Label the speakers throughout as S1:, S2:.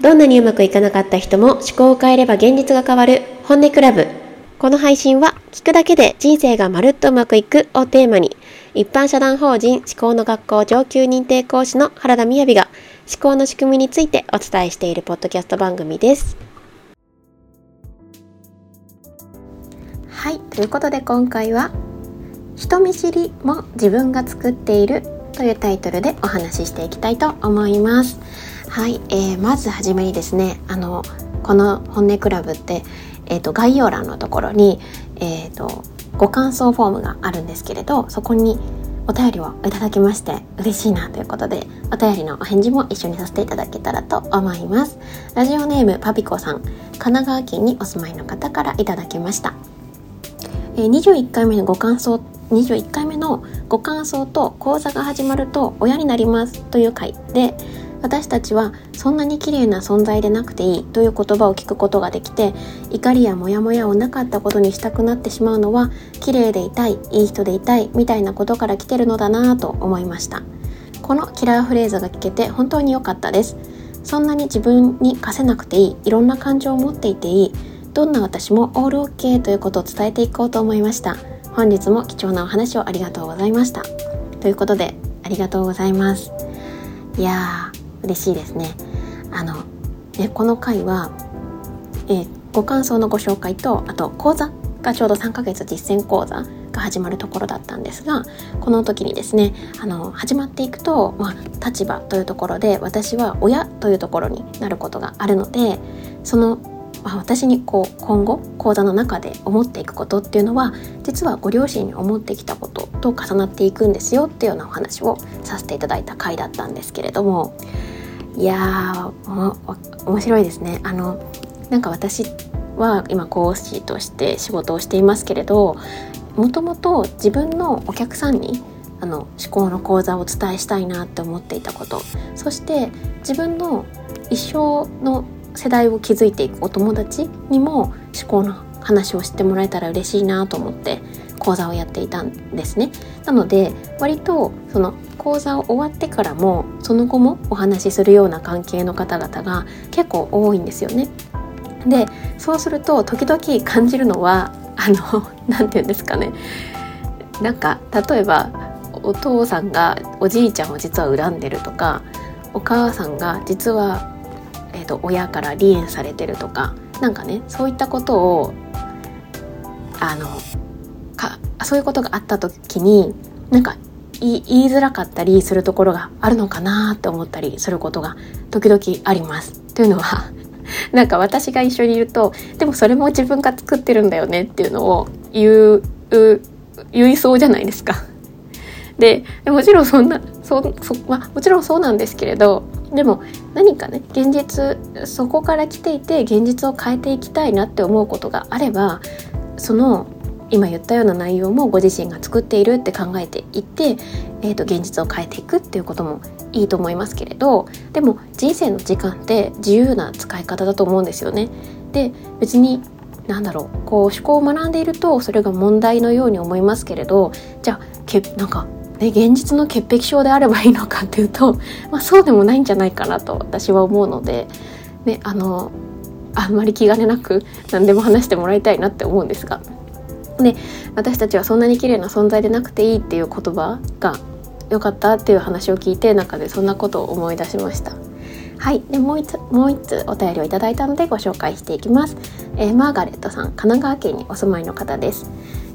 S1: どんなにうまくいかなかった人も思考を変えれば現実が変わる本音クラブ。この配信は聞くだけで人生がまるっとうまくいくをテーマに一般社団法人思考の学校上級認定講師の原田みやびが思考の仕組みについてお伝えしているポッドキャスト番組です。はい、ということで今回は人見知りも自分が作っているというタイトルでお話ししていきたいと思います。はい、えー、まずはじめにですねあのこの本音クラブって、えーと、概要欄のところに、えーと、ご感想フォームがあるんですけれどそこにお便りをいただきまして嬉しいなということでお便りのお返事も一緒にさせていただけたらと思います。ラジオネームパピコさん神奈川県にお住まいの方からいただきました、えー、21回目のご感想21回目のご感想と講座が始まると親になりますという回で私たちはそんなに綺麗な存在でなくていいという言葉を聞くことができて怒りやモヤモヤをなかったことにしたくなってしまうのは綺麗でいたいいい人でいたいみたいなことから来てるのだなぁと思いました。このキラーフレーズが聞けて本当に良かったです。そんなに自分に課せなくていいいろんな感情を持っていていいどんな私もオールオッケーということを伝えていこうと思いました。本日も貴重なお話をありがとうございました。ということでありがとうございます。いや嬉しいですね。あのねこの回は、え、ご感想のご紹介とあと講座がちょうど3ヶ月実践講座が始まるところだったんですがこの時にですねあの始まっていくと、まあ、立場というところで私は親というところになることがあるのでそのまあ、私にこう今後講座の中で思っていくことっていうのは実はご両親に思ってきたことと重なっていくんですよっていうようなお話をさせていただいた回だったんですけれどもいやー面白いですねあのなんか私は今講師として仕事をしていますけれどもともと自分のお客さんにあの思考の講座をお伝えしたいなって思っていたことそして自分の一生の世代を築いていくお友達にも思考の話を知ってもらえたら嬉しいなと思って講座をやっていたんですね。なので割とその講座を終わってからもその後もお話しするような関係の方々が結構多いんですよね。でそうすると時々感じるのはあの 何て言うんですかねなんか例えばお父さんがおじいちゃんを実は恨んでるとかお母さんが実はと、親から離縁されてるとかなんかねそういったことをあのかそういうことがあった時になんか言いづらかったりするところがあるのかなって思ったりすることが時々あります。というのは なんか私が一緒にいるとでもそれも自分が作ってるんだよねっていうのを言う言いそうじゃないですか。でもちろんそんなそそ、まあ、もちろんそうなんですけれどでも何かね現実そこから来ていて現実を変えていきたいなって思うことがあればその今言ったような内容もご自身が作っているって考えていって、えー、と現実を変えていくっていうこともいいと思いますけれどでも人生の時間って自由な使い方だと思うんですよね。で別に何だろうこう思考を学んでいるとそれが問題のように思いますけれどじゃあけなんかね、現実の潔癖症であればいいのかっていうと、まあ、そうでもないんじゃないかなと私は思うので、ね、あのあんまり気兼ねなく 何でも話してもらいたいなって思うんですが。で私たちはそんなに綺麗な存在でなくていいっていう言葉が良かったっていう話を聞いて中でそんなことを思い出しました。はい。で、もう一つ、もう一つお便りをいただいたのでご紹介していきます。えー、マーガレットさん、神奈川県にお住まいの方です。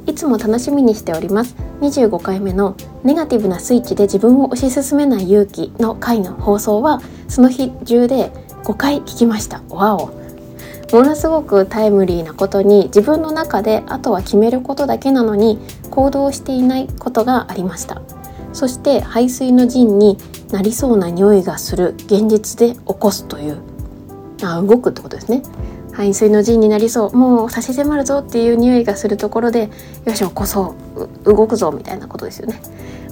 S1: いつも楽しみにしております25回目のネガティブなスイッチで自分を推し進めない勇気の回の放送はその日中で5回聞きました。わお。ものすごくタイムリーなことに自分の中であとは決めることだけなのに行動していないことがありました。そして排水の陣になりそうな匂いがする現実で起こすという。あ動くってことですね。排水の陣になりそう。もう差し迫るぞっていう匂いがするところでよし起こそう動くぞみたいなことですよね。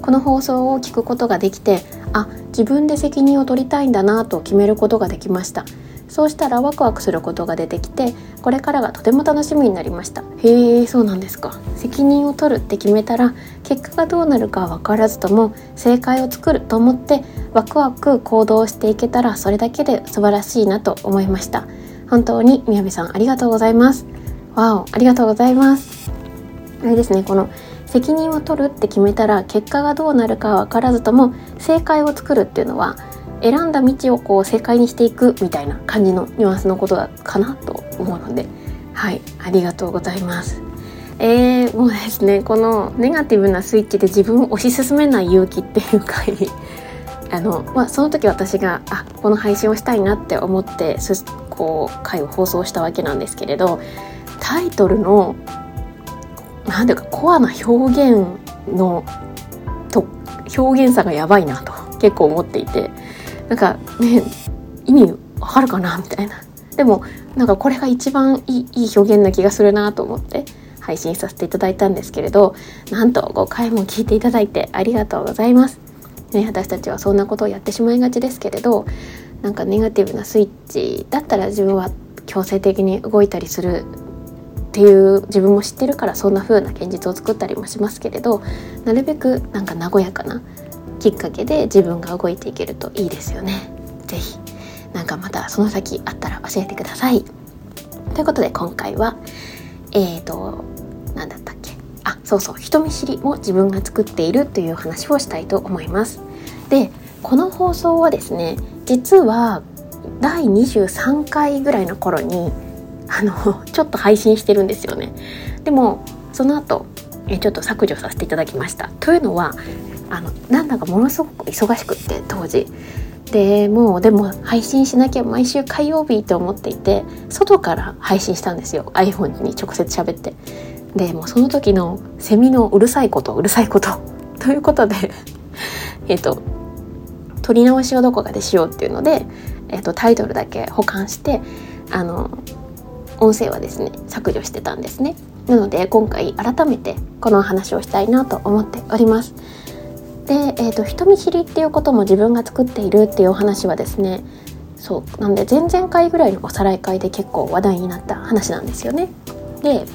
S1: この放送を聞くことができてあ自分で責任を取りたいんだなと決めることができました。そうしたらワクワクすることが出てきてこれからがとても楽しみになりました。へえそうなんですか。責任を取るって決めたら結果がどうなるかは分からずとも正解を作ると思ってワクワク行動していけたらそれだけで素晴らしいなと思いました。本当に宮部さんありがとうございます。わおありがとうございます。あれですねこの責任を取るって決めたら結果がどうなるかは分からずとも正解を作るっていうのは選んだ道をこう正解にしていくみたいな感じのニュアンスのことだかなと思うのではいありがとうございます。えー、もうですねこのネガティブなスイッチで自分を推し進めない勇気っていう回あの、まあ、その時私があこの配信をしたいなって思ってすこう回を放送したわけなんですけれどタイトルの何ていうかコアな表現のと表現差がやばいなと結構思っていて。なんかね意味わかるかなみたいな。でもなんかこれが一番いいいい表現な気がするなと思って配信させていただいたんですけれどなんと5回も聞いていただいてありがとうございます、ね、私たちはそんなことをやってしまいがちですけれどなんかネガティブなスイッチだったら自分は強制的に動いたりするっていう自分も知ってるからそんな風な現実を作ったりもしますけれどなるべくなんか和やかなきっかけで自分が動いていけるといいですよね。是非なんかまたその先あったら教えてください。ということで今回はえーと何だったっけ？あそうそう人見知りも自分が作っているという話をしたいと思います。でこの放送はですね実は第23回ぐらいの頃にあのちょっと配信してるんですよね。でもその後えちょっと削除させていただきました。というのはあのなんだかものすごく忙しくって当時でもうでも配信しなきゃ毎週火曜日って思っていて外から配信したんですよ iPhone に直接喋ってでもうその時のセミのうるさいことうるさいこと ということで えっと撮り直しをどこかでしようっていうので、えっと、タイトルだけ保管してあの音声はですね削除してたんですねなので今回改めてこの話をしたいなと思っておりますで、えーと、人見知りっていうことも自分が作っているっていうお話はですねそうなんで前々回ぐらいのおさらい会で結構話題になった話なんですよね。で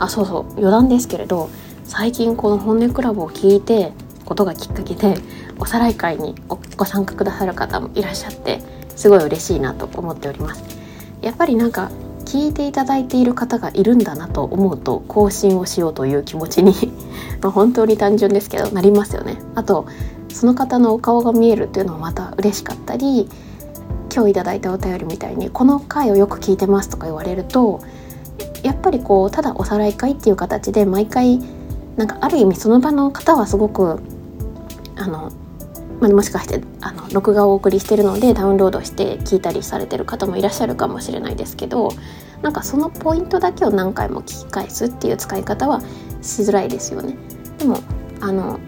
S1: あそうそう余談ですけれど最近この「本音クラブ」を聞いてことがきっかけでおさらい会にご参加くださる方もいらっしゃってすごい嬉しいなと思っております。やっぱりなんか聞いていただいている方がいるんだなと思うと更新をしようという気持ちに ま本当に単純ですけどなりますよね。あとその方のお顔が見えるっていうのもまた嬉しかったり今日いただいたお便りみたいに「この回をよく聞いてます」とか言われるとやっぱりこうただおさらい会っていう形で毎回なんかある意味その場の方はすごくあのまあ、もしかしてあの録画をお送りしてるのでダウンロードして聞いたりされてる方もいらっしゃるかもしれないですけどなんかそのポイントだけを何回も聞き返すっていう使い方はしづらいですよね。でもあの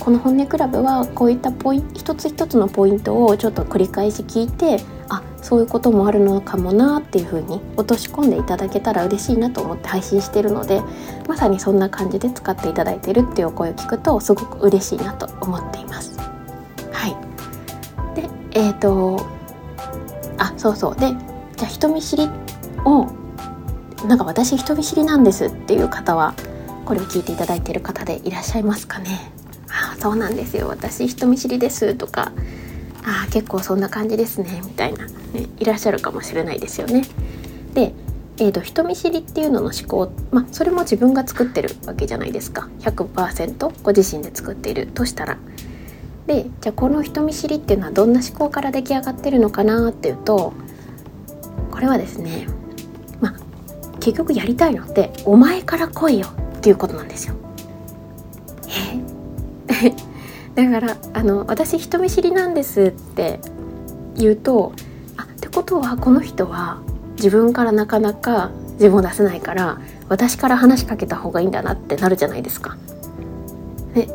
S1: この本音クラブはこういったポイ一つ一つのポイントをちょっと繰り返し聞いてあそういうこともあるのかもなっていうふうに落とし込んでいただけたら嬉しいなと思って配信してるのでまさにそんな感じで使っていただいてるっていうお声を聞くとすごく嬉しいなと思っています。えっ、ー、とあそうそう。でじゃあ人見知りをなんか私人見知りなんですっていう方はこれを聞いていただいている方でいらっしゃいますかね。あそうなんですよ。私人見知りですとかあ結構そんな感じですねみたいな、ね、いらっしゃるかもしれないですよね。で、えーと、人見知りっていうのの思考、まあ、それも自分が作ってるわけじゃないですか。100%ご自身で作っているとしたら。でじゃあこの人見知りっていうのはどんな思考から出来上がってるのかなっていうとこれはですねまあ結局やりたいのってお前から来いよっていうことなんですよ。え？だからあの私人見知りなんですって言うとあってことはこの人は自分からなかなか自分を出せないから私から話しかけた方がいいんだなってなるじゃないですか。で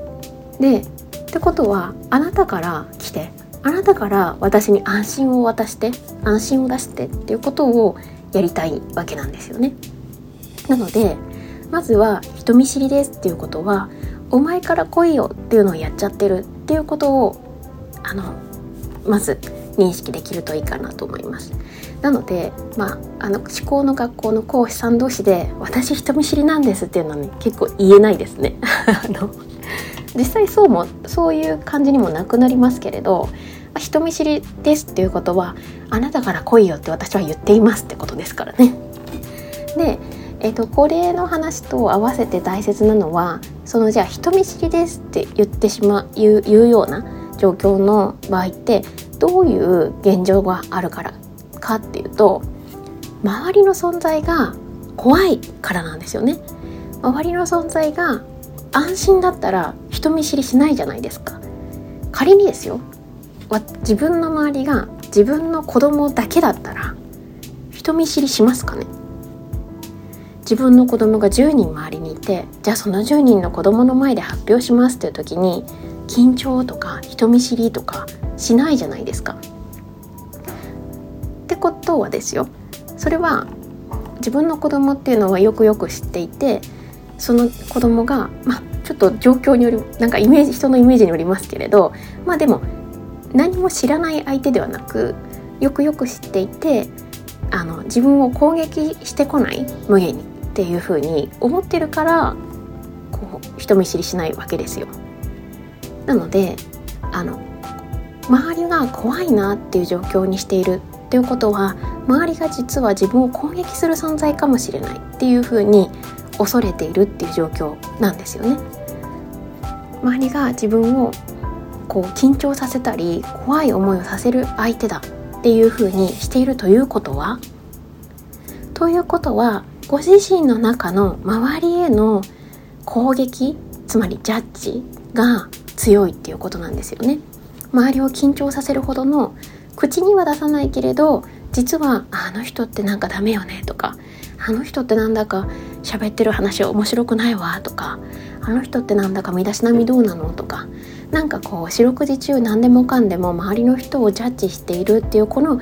S1: でってことはあなたから来てあなたから私に安心を渡して安心を出してっていうことをやりたいわけなんですよね。なのでまずは人見知りですっていうことはお前から来いよっていうのをやっちゃってるっていうことをあのまず認識できるといいかなと思います。なので、まあ、あの思考の学校の講師さん同士で「私人見知りなんです」っていうのはね結構言えないですね。あの実際そうもそういう感じにもなくなりますけれど人見知りですっていうことはあなたから来いよって私は言っていますってことですからね。で、えーと、これの話と合わせて大切なのはそのじゃあ人見知りですって言ってしまう言う言うような状況の場合ってどういう現状があるからかっていうと周りの存在が怖いからなんですよね。周りの存在が安心だったら人見知りしないじゃないですか。仮にですよ自分の周りが自分の子供だけだったら人見知りしますかね？自分の子供が10人周りにいてじゃあその10人の子供の前で発表しますっていう時に緊張とか人見知りとかしないじゃないですか。ってことはですよそれは自分の子供っていうのはよくよく知っていてその子供がまあちょっと状況によりなんかイメージ人のイメージによりますけれどまあでも何も知らない相手ではなくよくよく知っていてあの自分を攻撃してこない無限にっていうふうに思ってるからこう人見知りしないわけですよ。なのであの周りが怖いなっていう状況にしているっていうことは周りが実は自分を攻撃する存在かもしれないっていうふうに恐れているっていう状況なんですよね。周りが自分をこう緊張させたり怖い思いをさせる相手だっていうふうにしているということはということはご自身の中の周りへの攻撃つまりジャッジが強いっていうことなんですよね。周りを緊張させるほどの口には出さないけれど実はあの人ってなんかダメよねとかあの人ってなんだか喋ってる話面白くないわとかあの人ってなんだか身だしなみどうなのとかなんかこう四六時中何でもかんでも周りの人をジャッジしているっていうこの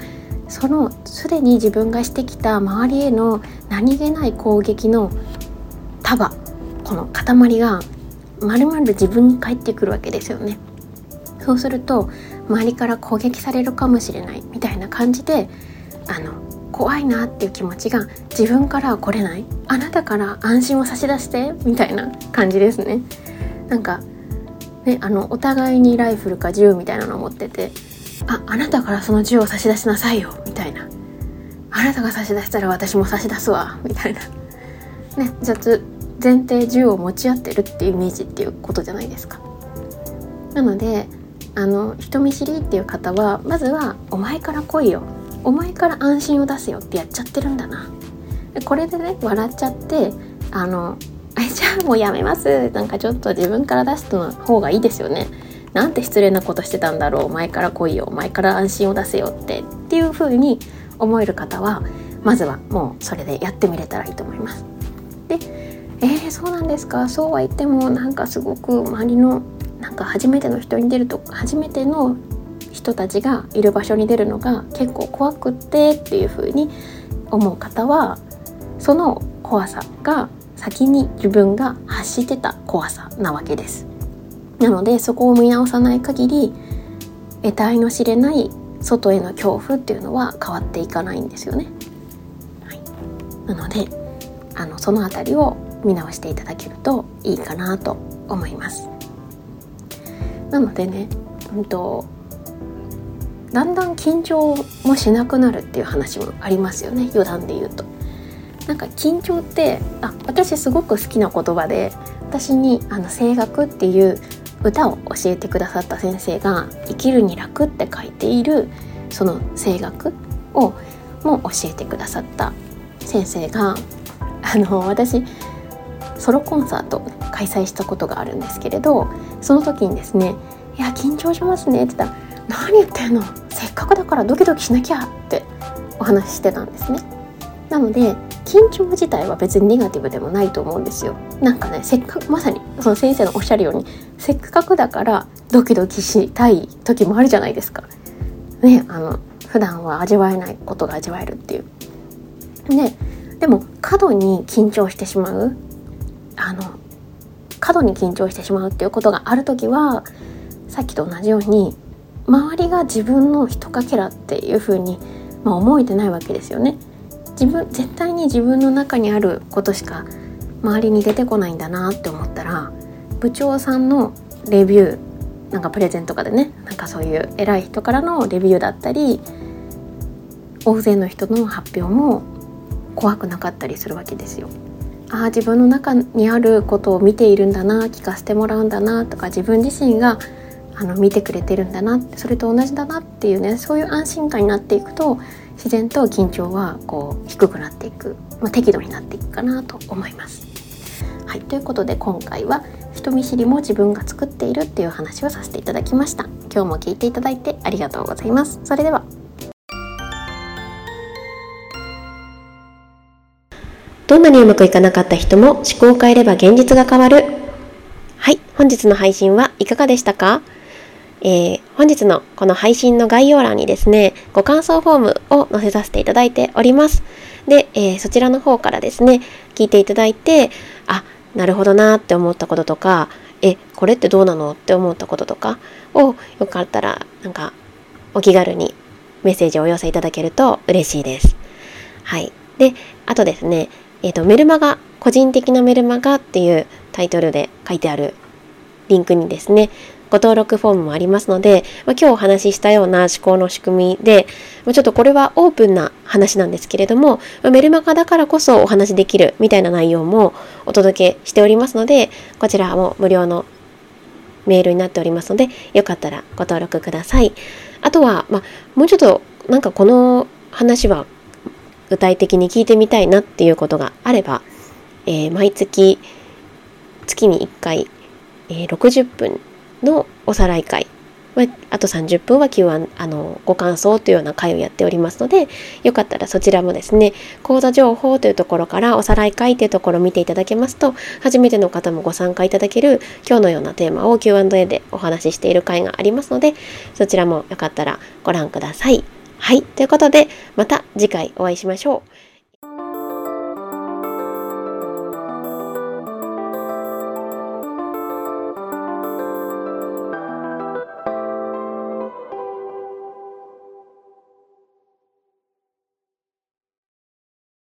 S1: そのすでに自分がしてきた周りへの何気ない攻撃の束この塊がまるまる自分に返ってくるわけですよね。そうすると周りから攻撃されるかもしれないみたいな感じであの怖いなっていう気持ちが自分からは来れない。あなたから安心を差し出してみたいな感じですね。なんかね、あのお互いにライフルか銃みたいなのを持っててああなたからその銃を差し出しなさいよみたいな。あなたが差し出したら私も差し出すわみたいな。ね雑前提銃を持ち合ってるっていうイメージっていうことじゃないですか。なのであの人見知りっていう方はまずは「お前から来いよお前から安心を出せよ」ってやっちゃってるんだな。これでね笑っちゃってあの じゃあもうやめます。なんかちょっと自分から出すの方がいいですよね。なんて失礼なことしてたんだろう。前から来いよ。前から安心を出せよってっていう風に思える方はまずはもうそれでやってみれたらいいと思います。でえー、そうなんですか。そうは言ってもなんかすごく周りのなんか初めての人に出ると初めての人たちがいる場所に出るのが結構怖くってっていう風に思う方はその怖さが先に自分が発してた怖さなわけです。なのでそこを見直さない限り得体の知れない外への恐怖っていうのは変わっていかないんですよね、はい、なのであのその辺りを見直していただけるといいかなと思います。なのでね、うんと、だんだん緊張もしなくなるっていう話もありますよね。余談で言うと。なんか緊張ってあ私すごく好きな言葉で私にあの声楽っていう歌を教えてくださった先生が「生きるに楽」って書いているその声楽をも教えてくださった先生があの私ソロコンサート開催したことがあるんですけれどその時にですね「いや緊張しますね」って言ったら「何言ってんの？せっかくだからドキドキしなきゃ」ってお話ししてたんですね。なので緊張自体は別にネガティブでもないと思うんですよ。なんかねせっかくまさにその先生のおっしゃるようにせっかくだからドキドキしたい時もあるじゃないですか。ねあの普段は味わえないことが味わえるっていう。ででも過度に緊張してしまうあの過度に緊張してしまうっていうことがある時はさっきと同じように周りが自分のひとかけらっていう風にまあ、思えてないわけですよね。自分絶対に自分の中にあることしか周りに出てこないんだなって思ったら部長さんのレビューなんかプレゼントとかでねなんかそういう偉い人からのレビューだったり大勢の人の発表も怖くなかったりするわけですよ。ああ自分の中にあることを見ているんだな聞かせてもらうんだなとか自分自身があの見てくれてるんだなそれと同じだなっていうねそういう安心感になっていくと自然と緊張はこう低くなっていく、まあ、適度になっていくかなと思います。はいということで今回は人見知りも自分が作っているっていう話をさせていただきました。今日も聞いていただいてありがとうございます。それでは。どんなにうまくいかなかった人も思考を変えれば現実が変わる。はい本日の配信はいかがでしたか？えー、本日のこの配信の概要欄にですね、ご感想フォームを載せさせていただいております。で、えー、そちらの方からですね、聞いていただいて、あ、なるほどなって思ったこととか、え、これってどうなのって思ったこととかをよかったらなんかお気軽にメッセージをお寄せいただけると嬉しいです。はい。で、あとですね、えっ、ー、と、メルマガ、個人的なメルマガっていうタイトルで書いてあるリンクにですね、ご登録フォームもありますので、まあ、今日お話ししたような思考の仕組みで、まあ、ちょっとこれはオープンな話なんですけれども、まあ、メルマガだからこそお話しできるみたいな内容もお届けしておりますので、こちらも無料のメールになっておりますので、よかったらご登録ください。あとは、まあ、もうちょっとなんかこの話は具体的に聞いてみたいなっていうことがあれば、えー、毎月月に1回、えー、60分のおさらい会あと30分は Q&A あのご感想というような会をやっておりますのでよかったらそちらもですね講座情報というところからおさらい会というところを見ていただけますと初めての方もご参加いただける今日のようなテーマを Q&A でお話ししている会がありますのでそちらもよかったらご覧ください。はいということでまた次回お会いしましょう。